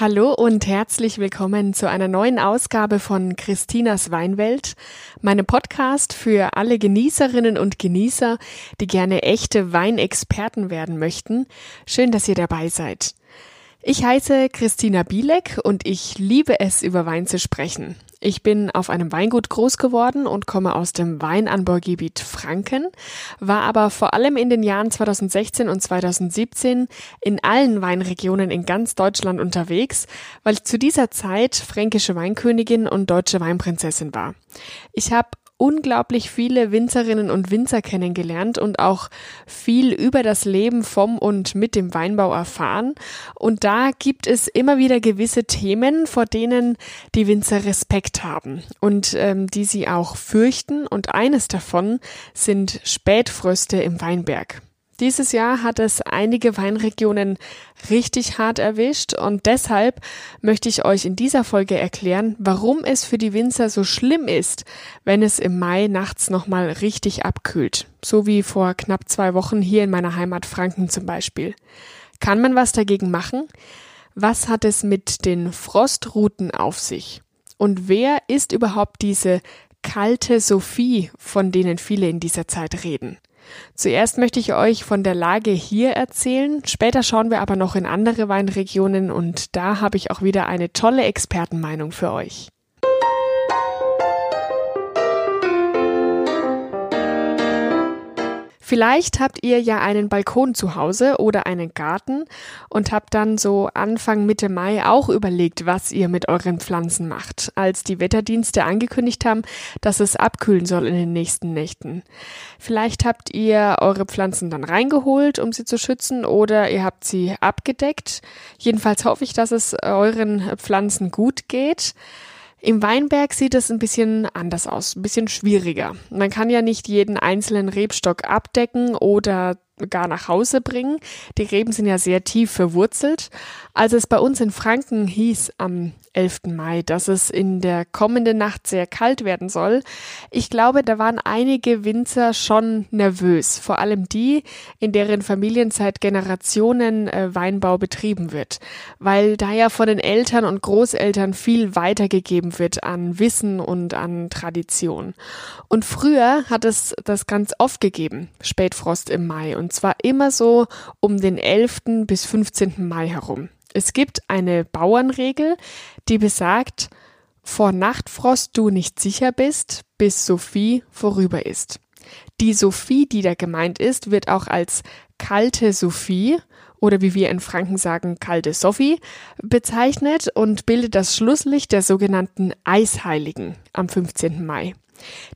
Hallo und herzlich willkommen zu einer neuen Ausgabe von Christinas Weinwelt, meinem Podcast für alle Genießerinnen und Genießer, die gerne echte Weinexperten werden möchten. Schön, dass ihr dabei seid. Ich heiße Christina Bielek und ich liebe es, über Wein zu sprechen. Ich bin auf einem Weingut groß geworden und komme aus dem Weinanbaugebiet Franken, war aber vor allem in den Jahren 2016 und 2017 in allen Weinregionen in ganz Deutschland unterwegs, weil ich zu dieser Zeit fränkische Weinkönigin und deutsche Weinprinzessin war. Ich habe unglaublich viele Winzerinnen und Winzer kennengelernt und auch viel über das Leben vom und mit dem Weinbau erfahren. Und da gibt es immer wieder gewisse Themen, vor denen die Winzer Respekt haben und ähm, die sie auch fürchten. Und eines davon sind Spätfröste im Weinberg. Dieses Jahr hat es einige Weinregionen richtig hart erwischt und deshalb möchte ich euch in dieser Folge erklären, warum es für die Winzer so schlimm ist, wenn es im Mai nachts nochmal richtig abkühlt. So wie vor knapp zwei Wochen hier in meiner Heimat Franken zum Beispiel. Kann man was dagegen machen? Was hat es mit den Frostruten auf sich? Und wer ist überhaupt diese kalte Sophie, von denen viele in dieser Zeit reden? Zuerst möchte ich euch von der Lage hier erzählen, später schauen wir aber noch in andere Weinregionen und da habe ich auch wieder eine tolle Expertenmeinung für euch. Vielleicht habt ihr ja einen Balkon zu Hause oder einen Garten und habt dann so Anfang Mitte Mai auch überlegt, was ihr mit euren Pflanzen macht, als die Wetterdienste angekündigt haben, dass es abkühlen soll in den nächsten Nächten. Vielleicht habt ihr eure Pflanzen dann reingeholt, um sie zu schützen, oder ihr habt sie abgedeckt. Jedenfalls hoffe ich, dass es euren Pflanzen gut geht. Im Weinberg sieht es ein bisschen anders aus, ein bisschen schwieriger. Man kann ja nicht jeden einzelnen Rebstock abdecken oder gar nach Hause bringen. Die Reben sind ja sehr tief verwurzelt. Als es bei uns in Franken hieß am 11. Mai, dass es in der kommenden Nacht sehr kalt werden soll, ich glaube, da waren einige Winzer schon nervös, vor allem die, in deren Familien seit Generationen äh, Weinbau betrieben wird, weil da ja von den Eltern und Großeltern viel weitergegeben wird an Wissen und an Tradition. Und früher hat es das ganz oft gegeben, Spätfrost im Mai, und zwar immer so um den 11. bis 15. Mai herum. Es gibt eine Bauernregel, die besagt, vor Nachtfrost du nicht sicher bist, bis Sophie vorüber ist. Die Sophie, die da gemeint ist, wird auch als kalte Sophie oder wie wir in Franken sagen, kalte Sophie bezeichnet und bildet das Schlusslicht der sogenannten Eisheiligen am 15. Mai.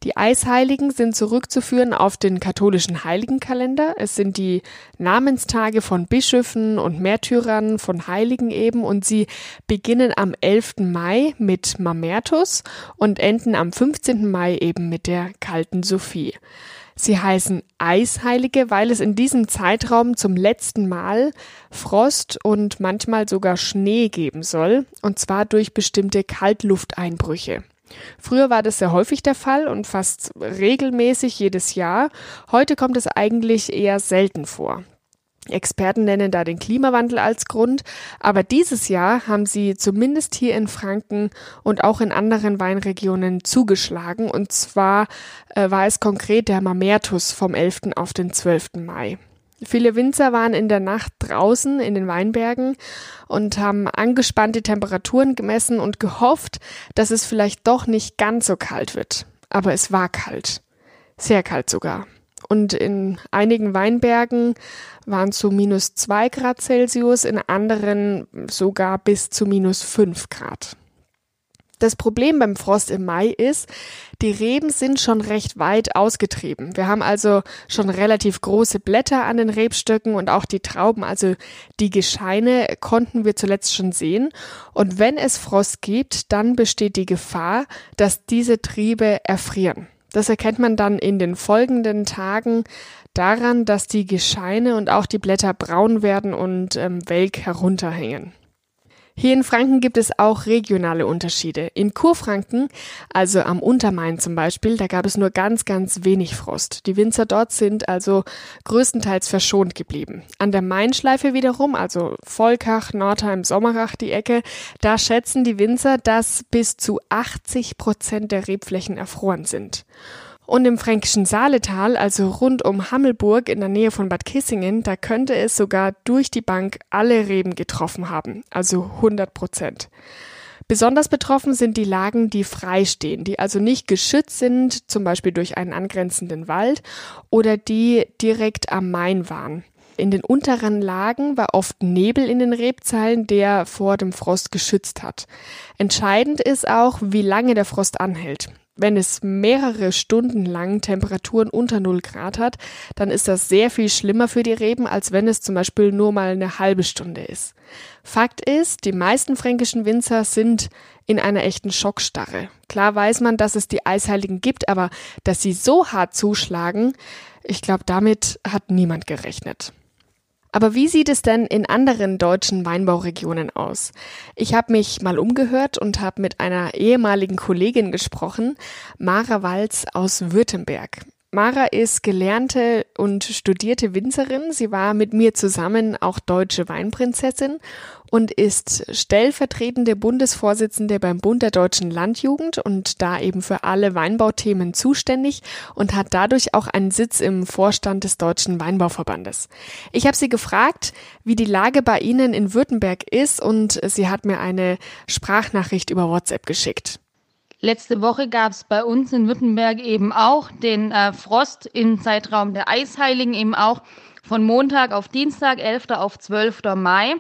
Die Eisheiligen sind zurückzuführen auf den katholischen Heiligenkalender. Es sind die Namenstage von Bischöfen und Märtyrern, von Heiligen eben, und sie beginnen am 11. Mai mit Mamertus und enden am 15. Mai eben mit der kalten Sophie. Sie heißen Eisheilige, weil es in diesem Zeitraum zum letzten Mal Frost und manchmal sogar Schnee geben soll, und zwar durch bestimmte Kaltlufteinbrüche. Früher war das sehr häufig der Fall und fast regelmäßig jedes Jahr. Heute kommt es eigentlich eher selten vor. Experten nennen da den Klimawandel als Grund, aber dieses Jahr haben sie zumindest hier in Franken und auch in anderen Weinregionen zugeschlagen und zwar äh, war es konkret der Mamertus vom 11. auf den 12. Mai. Viele Winzer waren in der Nacht draußen in den Weinbergen und haben angespannte Temperaturen gemessen und gehofft, dass es vielleicht doch nicht ganz so kalt wird. Aber es war kalt. Sehr kalt sogar. Und in einigen Weinbergen waren es so minus zwei Grad Celsius, in anderen sogar bis zu minus fünf Grad. Das Problem beim Frost im Mai ist, die Reben sind schon recht weit ausgetrieben. Wir haben also schon relativ große Blätter an den Rebstöcken und auch die Trauben, also die Gescheine konnten wir zuletzt schon sehen. Und wenn es Frost gibt, dann besteht die Gefahr, dass diese Triebe erfrieren. Das erkennt man dann in den folgenden Tagen daran, dass die Gescheine und auch die Blätter braun werden und ähm, welk herunterhängen. Hier in Franken gibt es auch regionale Unterschiede. In Kurfranken, also am Untermain zum Beispiel, da gab es nur ganz, ganz wenig Frost. Die Winzer dort sind also größtenteils verschont geblieben. An der Mainschleife wiederum, also Volkach, Nordheim, Sommerach, die Ecke, da schätzen die Winzer, dass bis zu 80 Prozent der Rebflächen erfroren sind. Und im fränkischen Saaletal, also rund um Hammelburg in der Nähe von Bad Kissingen, da könnte es sogar durch die Bank alle Reben getroffen haben, also 100 Prozent. Besonders betroffen sind die Lagen, die frei stehen, die also nicht geschützt sind, zum Beispiel durch einen angrenzenden Wald oder die direkt am Main waren. In den unteren Lagen war oft Nebel in den Rebzeilen, der vor dem Frost geschützt hat. Entscheidend ist auch, wie lange der Frost anhält. Wenn es mehrere Stunden lang Temperaturen unter 0 Grad hat, dann ist das sehr viel schlimmer für die Reben, als wenn es zum Beispiel nur mal eine halbe Stunde ist. Fakt ist, die meisten fränkischen Winzer sind in einer echten Schockstarre. Klar weiß man, dass es die Eisheiligen gibt, aber dass sie so hart zuschlagen, ich glaube, damit hat niemand gerechnet. Aber wie sieht es denn in anderen deutschen Weinbauregionen aus? Ich habe mich mal umgehört und habe mit einer ehemaligen Kollegin gesprochen, Mara Walz aus Württemberg. Mara ist gelernte und studierte Winzerin. Sie war mit mir zusammen auch deutsche Weinprinzessin und ist stellvertretende Bundesvorsitzende beim Bund der deutschen Landjugend und da eben für alle Weinbauthemen zuständig und hat dadurch auch einen Sitz im Vorstand des Deutschen Weinbauverbandes. Ich habe sie gefragt, wie die Lage bei Ihnen in Württemberg ist und sie hat mir eine Sprachnachricht über WhatsApp geschickt. Letzte Woche gab es bei uns in Württemberg eben auch den äh, Frost im Zeitraum der Eisheiligen, eben auch von Montag auf Dienstag, 11. auf 12. Mai.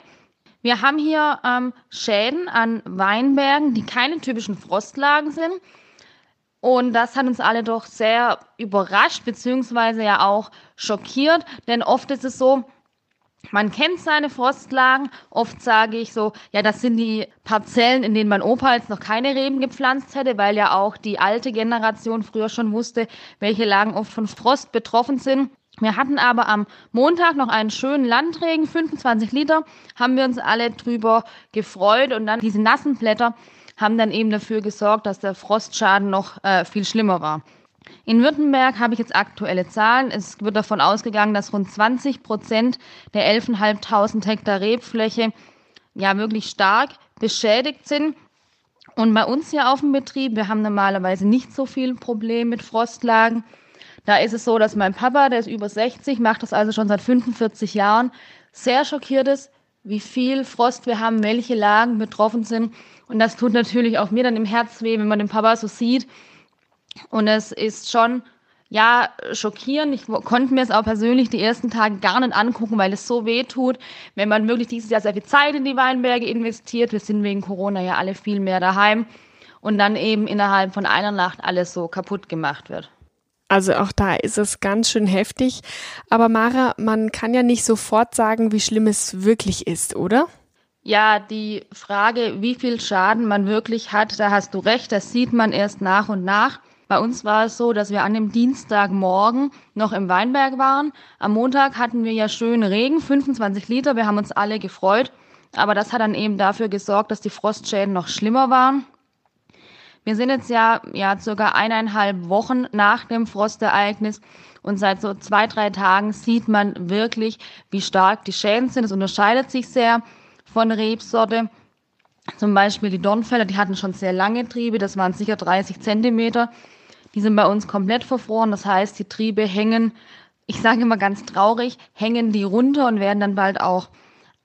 Wir haben hier ähm, Schäden an Weinbergen, die keine typischen Frostlagen sind. Und das hat uns alle doch sehr überrascht, beziehungsweise ja auch schockiert. Denn oft ist es so, man kennt seine Frostlagen. Oft sage ich so, ja, das sind die Parzellen, in denen mein Opa jetzt noch keine Reben gepflanzt hätte, weil ja auch die alte Generation früher schon wusste, welche Lagen oft von Frost betroffen sind. Wir hatten aber am Montag noch einen schönen Landregen, 25 Liter, haben wir uns alle drüber gefreut und dann diese nassen Blätter haben dann eben dafür gesorgt, dass der Frostschaden noch äh, viel schlimmer war. In Württemberg habe ich jetzt aktuelle Zahlen. Es wird davon ausgegangen, dass rund 20 Prozent der 11.500 Hektar Rebfläche ja wirklich stark beschädigt sind. Und bei uns hier auf dem Betrieb, wir haben normalerweise nicht so viel Problem mit Frostlagen. Da ist es so, dass mein Papa, der ist über 60, macht das also schon seit 45 Jahren, sehr schockiert ist, wie viel Frost wir haben, welche Lagen betroffen sind. Und das tut natürlich auch mir dann im Herz weh, wenn man den Papa so sieht, und es ist schon, ja, schockierend. Ich konnte mir es auch persönlich die ersten Tage gar nicht angucken, weil es so weh tut, wenn man wirklich dieses Jahr sehr viel Zeit in die Weinberge investiert. Wir sind wegen Corona ja alle viel mehr daheim und dann eben innerhalb von einer Nacht alles so kaputt gemacht wird. Also auch da ist es ganz schön heftig. Aber Mara, man kann ja nicht sofort sagen, wie schlimm es wirklich ist, oder? Ja, die Frage, wie viel Schaden man wirklich hat, da hast du recht, das sieht man erst nach und nach. Bei uns war es so, dass wir an dem Dienstagmorgen noch im Weinberg waren. Am Montag hatten wir ja schön Regen, 25 Liter. Wir haben uns alle gefreut. Aber das hat dann eben dafür gesorgt, dass die Frostschäden noch schlimmer waren. Wir sind jetzt ja, ja circa eineinhalb Wochen nach dem Frostereignis und seit so zwei, drei Tagen sieht man wirklich, wie stark die Schäden sind. Es unterscheidet sich sehr von Rebsorte. Zum Beispiel die Dornfelder, die hatten schon sehr lange Triebe, das waren sicher 30 Zentimeter. Die sind bei uns komplett verfroren. Das heißt, die Triebe hängen, ich sage immer ganz traurig, hängen die runter und werden dann bald auch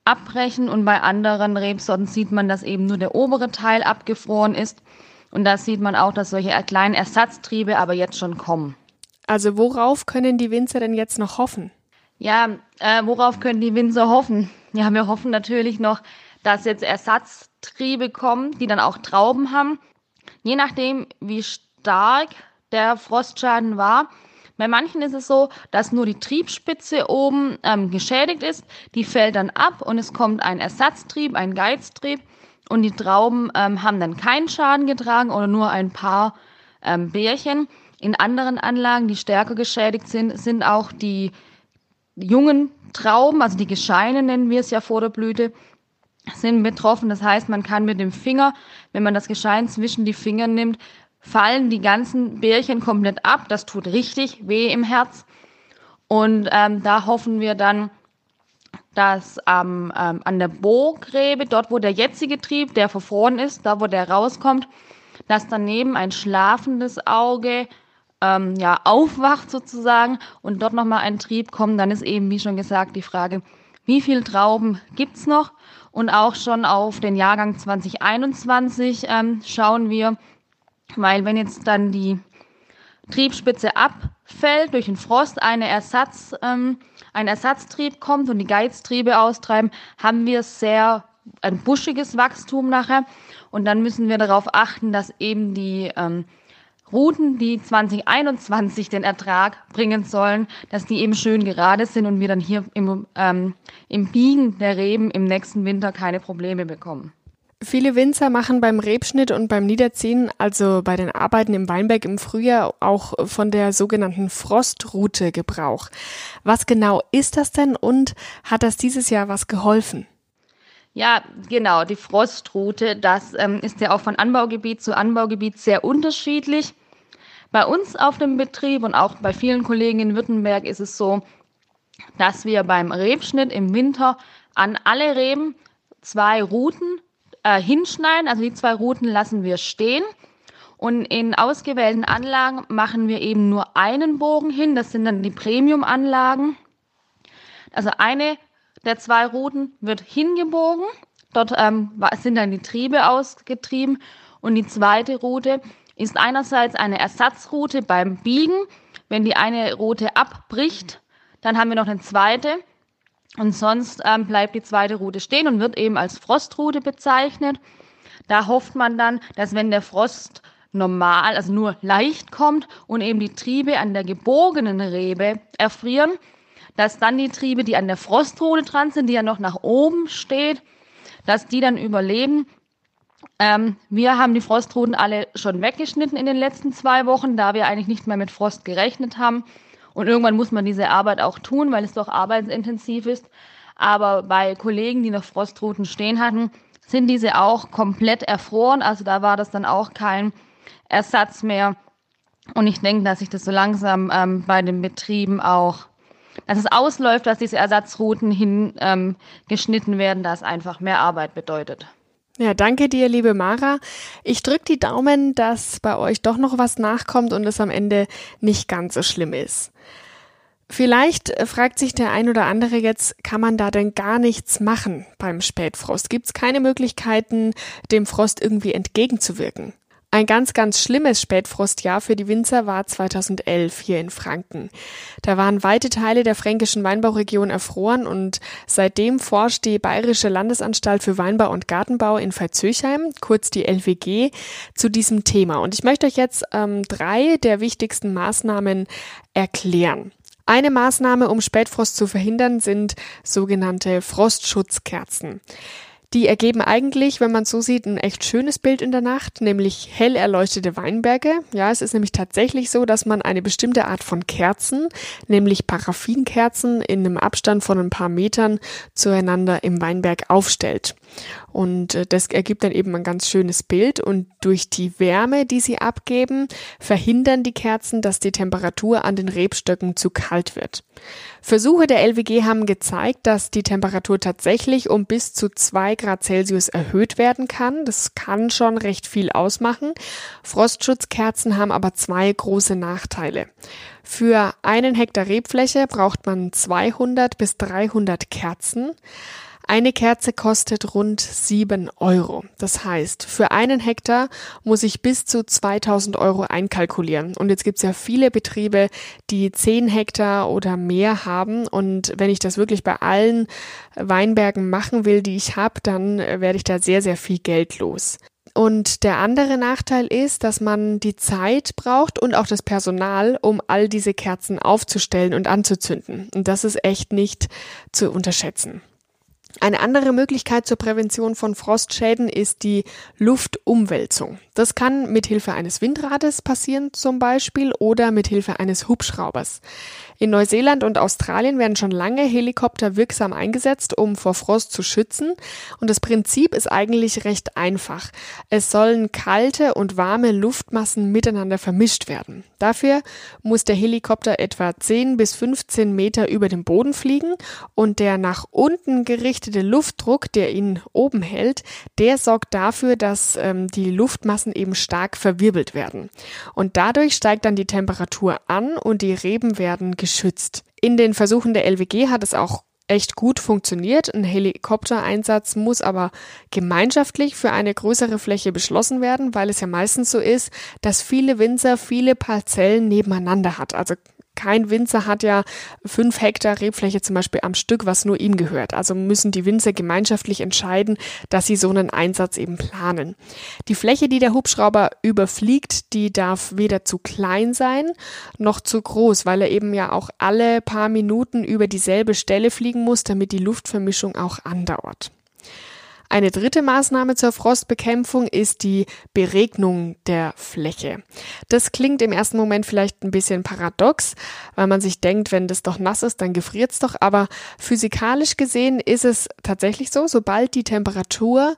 abbrechen. Und bei anderen Rebsorten sieht man, dass eben nur der obere Teil abgefroren ist. Und da sieht man auch, dass solche kleinen Ersatztriebe aber jetzt schon kommen. Also worauf können die Winzer denn jetzt noch hoffen? Ja, äh, worauf können die Winzer hoffen? Ja, wir hoffen natürlich noch, dass jetzt Ersatztriebe kommen, die dann auch Trauben haben. Je nachdem, wie stark der Frostschaden war. Bei manchen ist es so, dass nur die Triebspitze oben ähm, geschädigt ist. Die fällt dann ab und es kommt ein Ersatztrieb, ein Geiztrieb. Und die Trauben ähm, haben dann keinen Schaden getragen oder nur ein paar ähm, Bärchen. In anderen Anlagen, die stärker geschädigt sind, sind auch die jungen Trauben, also die Gescheine nennen wir es ja vor der Blüte, sind betroffen. Das heißt, man kann mit dem Finger, wenn man das Geschein zwischen die Finger nimmt, fallen die ganzen Bärchen komplett ab. Das tut richtig weh im Herz. Und ähm, da hoffen wir dann, dass ähm, ähm, an der Bohrgräbe, dort wo der jetzige Trieb, der verfroren ist, da wo der rauskommt, dass daneben ein schlafendes Auge ähm, ja, aufwacht sozusagen und dort nochmal ein Trieb kommt, dann ist eben, wie schon gesagt, die Frage, wie viele Trauben gibt's noch? Und auch schon auf den Jahrgang 2021 ähm, schauen wir, weil wenn jetzt dann die Triebspitze abfällt durch den Frost, eine Ersatz, ähm, ein Ersatztrieb kommt und die Geiztriebe austreiben, haben wir sehr ein buschiges Wachstum nachher. Und dann müssen wir darauf achten, dass eben die ähm, Routen, die 2021 den Ertrag bringen sollen, dass die eben schön gerade sind und wir dann hier im, ähm, im Biegen der Reben im nächsten Winter keine Probleme bekommen. Viele Winzer machen beim Rebschnitt und beim Niederziehen, also bei den Arbeiten im Weinberg im Frühjahr, auch von der sogenannten Frostrute Gebrauch. Was genau ist das denn und hat das dieses Jahr was geholfen? Ja, genau, die Frostrute, das ähm, ist ja auch von Anbaugebiet zu Anbaugebiet sehr unterschiedlich. Bei uns auf dem Betrieb und auch bei vielen Kollegen in Württemberg ist es so, dass wir beim Rebschnitt im Winter an alle Reben zwei Routen äh, hinschneiden. Also die zwei Routen lassen wir stehen. Und in ausgewählten Anlagen machen wir eben nur einen Bogen hin. Das sind dann die Premium-Anlagen. Also eine der zwei Routen wird hingebogen. Dort ähm, sind dann die Triebe ausgetrieben. Und die zweite Route ist einerseits eine Ersatzroute beim Biegen. Wenn die eine Route abbricht, dann haben wir noch eine zweite. Und sonst ähm, bleibt die zweite Route stehen und wird eben als Frostroute bezeichnet. Da hofft man dann, dass wenn der Frost normal, also nur leicht kommt und eben die Triebe an der gebogenen Rebe erfrieren, dass dann die Triebe, die an der Frostroute dran sind, die ja noch nach oben steht, dass die dann überleben ähm, wir haben die Frostruten alle schon weggeschnitten in den letzten zwei Wochen, da wir eigentlich nicht mehr mit Frost gerechnet haben. Und irgendwann muss man diese Arbeit auch tun, weil es doch arbeitsintensiv ist. Aber bei Kollegen, die noch Frostruten stehen hatten, sind diese auch komplett erfroren. Also da war das dann auch kein Ersatz mehr. Und ich denke, dass sich das so langsam ähm, bei den Betrieben auch, dass es ausläuft, dass diese Ersatzrouten hingeschnitten ähm, werden, das einfach mehr Arbeit bedeutet. Ja, danke dir, liebe Mara. Ich drücke die Daumen, dass bei euch doch noch was nachkommt und es am Ende nicht ganz so schlimm ist. Vielleicht äh, fragt sich der ein oder andere jetzt, kann man da denn gar nichts machen beim Spätfrost? Gibt es keine Möglichkeiten, dem Frost irgendwie entgegenzuwirken? Ein ganz, ganz schlimmes Spätfrostjahr für die Winzer war 2011 hier in Franken. Da waren weite Teile der fränkischen Weinbauregion erfroren und seitdem forscht die Bayerische Landesanstalt für Weinbau und Gartenbau in Veitshöchheim, kurz die LWG, zu diesem Thema. Und ich möchte euch jetzt ähm, drei der wichtigsten Maßnahmen erklären. Eine Maßnahme, um Spätfrost zu verhindern, sind sogenannte Frostschutzkerzen. Die ergeben eigentlich, wenn man so sieht, ein echt schönes Bild in der Nacht, nämlich hell erleuchtete Weinberge. Ja, es ist nämlich tatsächlich so, dass man eine bestimmte Art von Kerzen, nämlich Paraffinkerzen in einem Abstand von ein paar Metern zueinander im Weinberg aufstellt. Und äh, das ergibt dann eben ein ganz schönes Bild. Und durch die Wärme, die sie abgeben, verhindern die Kerzen, dass die Temperatur an den Rebstöcken zu kalt wird. Versuche der LWG haben gezeigt, dass die Temperatur tatsächlich um bis zu zwei Grad Celsius erhöht werden kann. Das kann schon recht viel ausmachen. Frostschutzkerzen haben aber zwei große Nachteile. Für einen Hektar Rebfläche braucht man 200 bis 300 Kerzen. Eine Kerze kostet rund sieben Euro. Das heißt, für einen Hektar muss ich bis zu 2000 Euro einkalkulieren. Und jetzt gibt es ja viele Betriebe, die zehn Hektar oder mehr haben. Und wenn ich das wirklich bei allen Weinbergen machen will, die ich habe, dann werde ich da sehr, sehr viel Geld los. Und der andere Nachteil ist, dass man die Zeit braucht und auch das Personal, um all diese Kerzen aufzustellen und anzuzünden. Und das ist echt nicht zu unterschätzen. Eine andere Möglichkeit zur Prävention von Frostschäden ist die Luftumwälzung. Das kann mit Hilfe eines Windrades passieren zum Beispiel oder mit Hilfe eines Hubschraubers. In Neuseeland und Australien werden schon lange Helikopter wirksam eingesetzt, um vor Frost zu schützen. Und das Prinzip ist eigentlich recht einfach. Es sollen kalte und warme Luftmassen miteinander vermischt werden. Dafür muss der Helikopter etwa 10 bis 15 Meter über dem Boden fliegen und der nach unten gerichtete Luftdruck, der ihn oben hält, der sorgt dafür, dass ähm, die Luftmassen eben stark verwirbelt werden. Und dadurch steigt dann die Temperatur an und die Reben werden geschützt. In den Versuchen der LWG hat es auch echt gut funktioniert. Ein Helikoptereinsatz muss aber gemeinschaftlich für eine größere Fläche beschlossen werden, weil es ja meistens so ist, dass viele Winzer viele Parzellen nebeneinander hat. Also kein Winzer hat ja fünf Hektar Rebfläche zum Beispiel am Stück, was nur ihm gehört. Also müssen die Winzer gemeinschaftlich entscheiden, dass sie so einen Einsatz eben planen. Die Fläche, die der Hubschrauber überfliegt, die darf weder zu klein sein noch zu groß, weil er eben ja auch alle paar Minuten über dieselbe Stelle fliegen muss, damit die Luftvermischung auch andauert. Eine dritte Maßnahme zur Frostbekämpfung ist die Beregnung der Fläche. Das klingt im ersten Moment vielleicht ein bisschen paradox, weil man sich denkt, wenn das doch nass ist, dann gefriert es doch. Aber physikalisch gesehen ist es tatsächlich so, sobald die Temperatur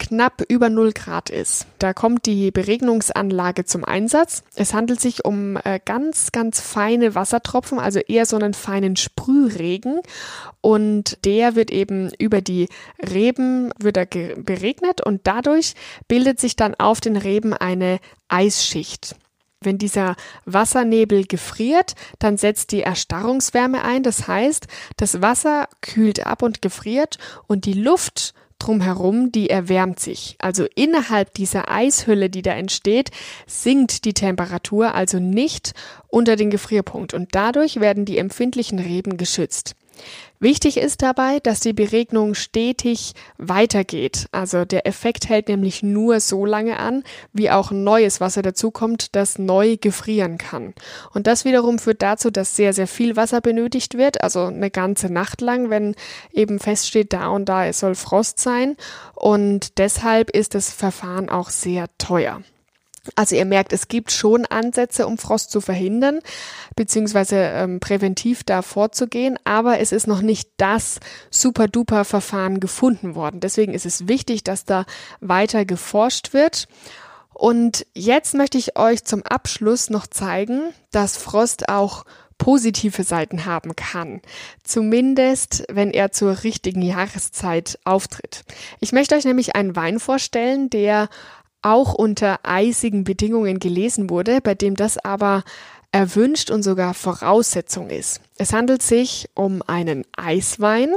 knapp über 0 Grad ist. Da kommt die Beregnungsanlage zum Einsatz. Es handelt sich um äh, ganz, ganz feine Wassertropfen, also eher so einen feinen Sprühregen. Und der wird eben über die Reben wird er beregnet und dadurch bildet sich dann auf den Reben eine Eisschicht. Wenn dieser Wassernebel gefriert, dann setzt die Erstarrungswärme ein. Das heißt, das Wasser kühlt ab und gefriert und die Luft drumherum, die erwärmt sich. Also innerhalb dieser Eishülle, die da entsteht, sinkt die Temperatur also nicht unter den Gefrierpunkt und dadurch werden die empfindlichen Reben geschützt. Wichtig ist dabei, dass die Beregnung stetig weitergeht. Also der Effekt hält nämlich nur so lange an, wie auch neues Wasser dazukommt, das neu gefrieren kann. Und das wiederum führt dazu, dass sehr, sehr viel Wasser benötigt wird, also eine ganze Nacht lang, wenn eben feststeht, da und da es soll Frost sein. Und deshalb ist das Verfahren auch sehr teuer. Also ihr merkt, es gibt schon Ansätze, um Frost zu verhindern, beziehungsweise ähm, präventiv da vorzugehen, aber es ist noch nicht das super-duper Verfahren gefunden worden. Deswegen ist es wichtig, dass da weiter geforscht wird. Und jetzt möchte ich euch zum Abschluss noch zeigen, dass Frost auch positive Seiten haben kann. Zumindest, wenn er zur richtigen Jahreszeit auftritt. Ich möchte euch nämlich einen Wein vorstellen, der auch unter eisigen Bedingungen gelesen wurde, bei dem das aber erwünscht und sogar Voraussetzung ist. Es handelt sich um einen Eiswein.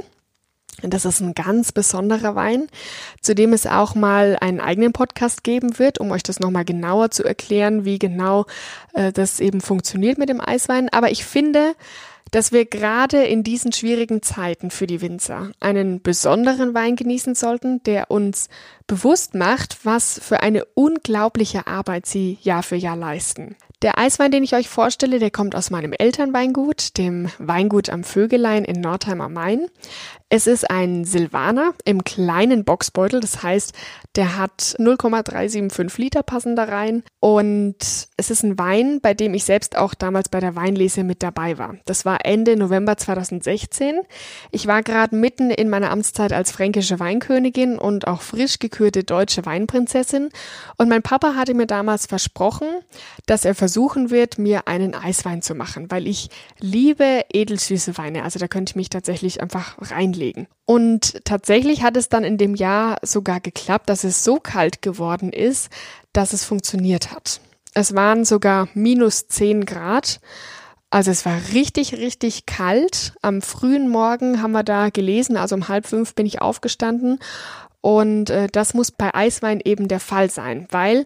Das ist ein ganz besonderer Wein, zu dem es auch mal einen eigenen Podcast geben wird, um euch das nochmal genauer zu erklären, wie genau äh, das eben funktioniert mit dem Eiswein. Aber ich finde, dass wir gerade in diesen schwierigen Zeiten für die Winzer einen besonderen Wein genießen sollten, der uns bewusst macht, was für eine unglaubliche Arbeit sie Jahr für Jahr leisten. Der Eiswein, den ich euch vorstelle, der kommt aus meinem Elternweingut, dem Weingut am Vögelein in Nordheim am Main. Es ist ein Silvaner im kleinen Boxbeutel, das heißt, der hat 0,375 Liter passen da rein. Und es ist ein Wein, bei dem ich selbst auch damals bei der Weinlese mit dabei war. Das war Ende November 2016. Ich war gerade mitten in meiner Amtszeit als fränkische Weinkönigin und auch frisch gekürte deutsche Weinprinzessin. Und mein Papa hatte mir damals versprochen, dass er versuchen wird, mir einen Eiswein zu machen, weil ich liebe edelsüße Weine, also da könnte ich mich tatsächlich einfach reinlegen loslegen. Und tatsächlich hat es dann in dem Jahr sogar geklappt, dass es so kalt geworden ist, dass es funktioniert hat. Es waren sogar minus 10 Grad. Also es war richtig, richtig kalt. Am frühen Morgen haben wir da gelesen, also um halb fünf bin ich aufgestanden. Und äh, das muss bei Eiswein eben der Fall sein, weil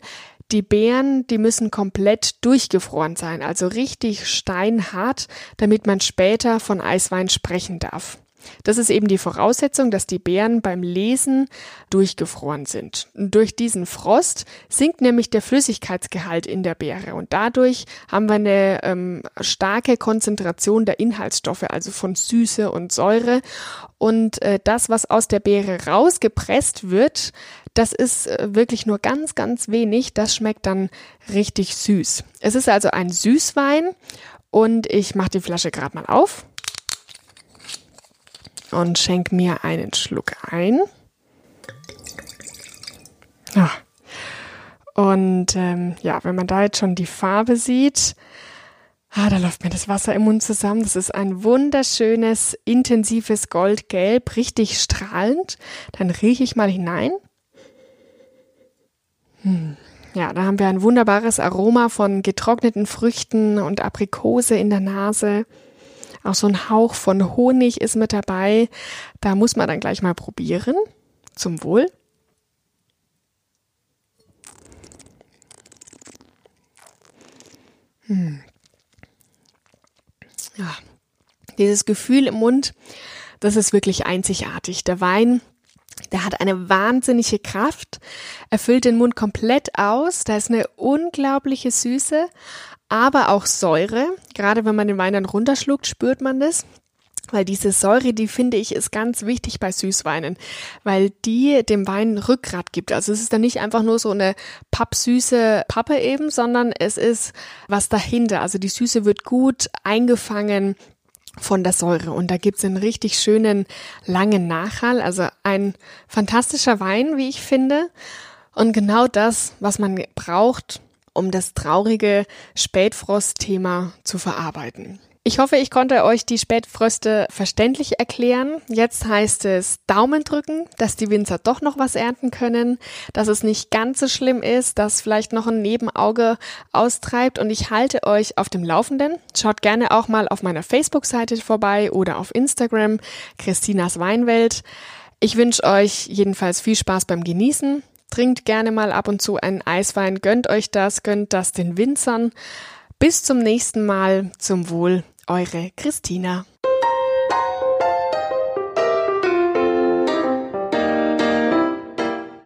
die Beeren, die müssen komplett durchgefroren sein, also richtig steinhart, damit man später von Eiswein sprechen darf. Das ist eben die Voraussetzung, dass die Beeren beim Lesen durchgefroren sind. Durch diesen Frost sinkt nämlich der Flüssigkeitsgehalt in der Beere und dadurch haben wir eine ähm, starke Konzentration der Inhaltsstoffe, also von Süße und Säure. Und äh, das, was aus der Beere rausgepresst wird, das ist äh, wirklich nur ganz, ganz wenig. Das schmeckt dann richtig süß. Es ist also ein Süßwein Und ich mache die Flasche gerade mal auf und schenke mir einen Schluck ein. Ja. Und ähm, ja, wenn man da jetzt schon die Farbe sieht, ah, da läuft mir das Wasser im Mund zusammen. Das ist ein wunderschönes, intensives Goldgelb, richtig strahlend. Dann rieche ich mal hinein. Hm. Ja, da haben wir ein wunderbares Aroma von getrockneten Früchten und Aprikose in der Nase. Auch so ein Hauch von Honig ist mit dabei. Da muss man dann gleich mal probieren. Zum Wohl. Hm. Ja, dieses Gefühl im Mund, das ist wirklich einzigartig. Der Wein, der hat eine wahnsinnige Kraft, erfüllt den Mund komplett aus. Da ist eine unglaubliche Süße, aber auch Säure. Gerade wenn man den Wein dann runterschluckt, spürt man das. Weil diese Säure, die finde ich, ist ganz wichtig bei Süßweinen, weil die dem Wein Rückgrat gibt. Also es ist dann nicht einfach nur so eine pappsüße Pappe eben, sondern es ist was dahinter. Also die Süße wird gut eingefangen von der Säure und da gibt's einen richtig schönen langen Nachhall. Also ein fantastischer Wein, wie ich finde. Und genau das, was man braucht, um das traurige Spätfrost-Thema zu verarbeiten. Ich hoffe, ich konnte euch die Spätfröste verständlich erklären. Jetzt heißt es Daumen drücken, dass die Winzer doch noch was ernten können, dass es nicht ganz so schlimm ist, dass vielleicht noch ein Nebenauge austreibt und ich halte euch auf dem Laufenden. Schaut gerne auch mal auf meiner Facebook-Seite vorbei oder auf Instagram, Christinas Weinwelt. Ich wünsche euch jedenfalls viel Spaß beim Genießen. Trinkt gerne mal ab und zu einen Eiswein, gönnt euch das, gönnt das den Winzern. Bis zum nächsten Mal, zum Wohl eure Christina.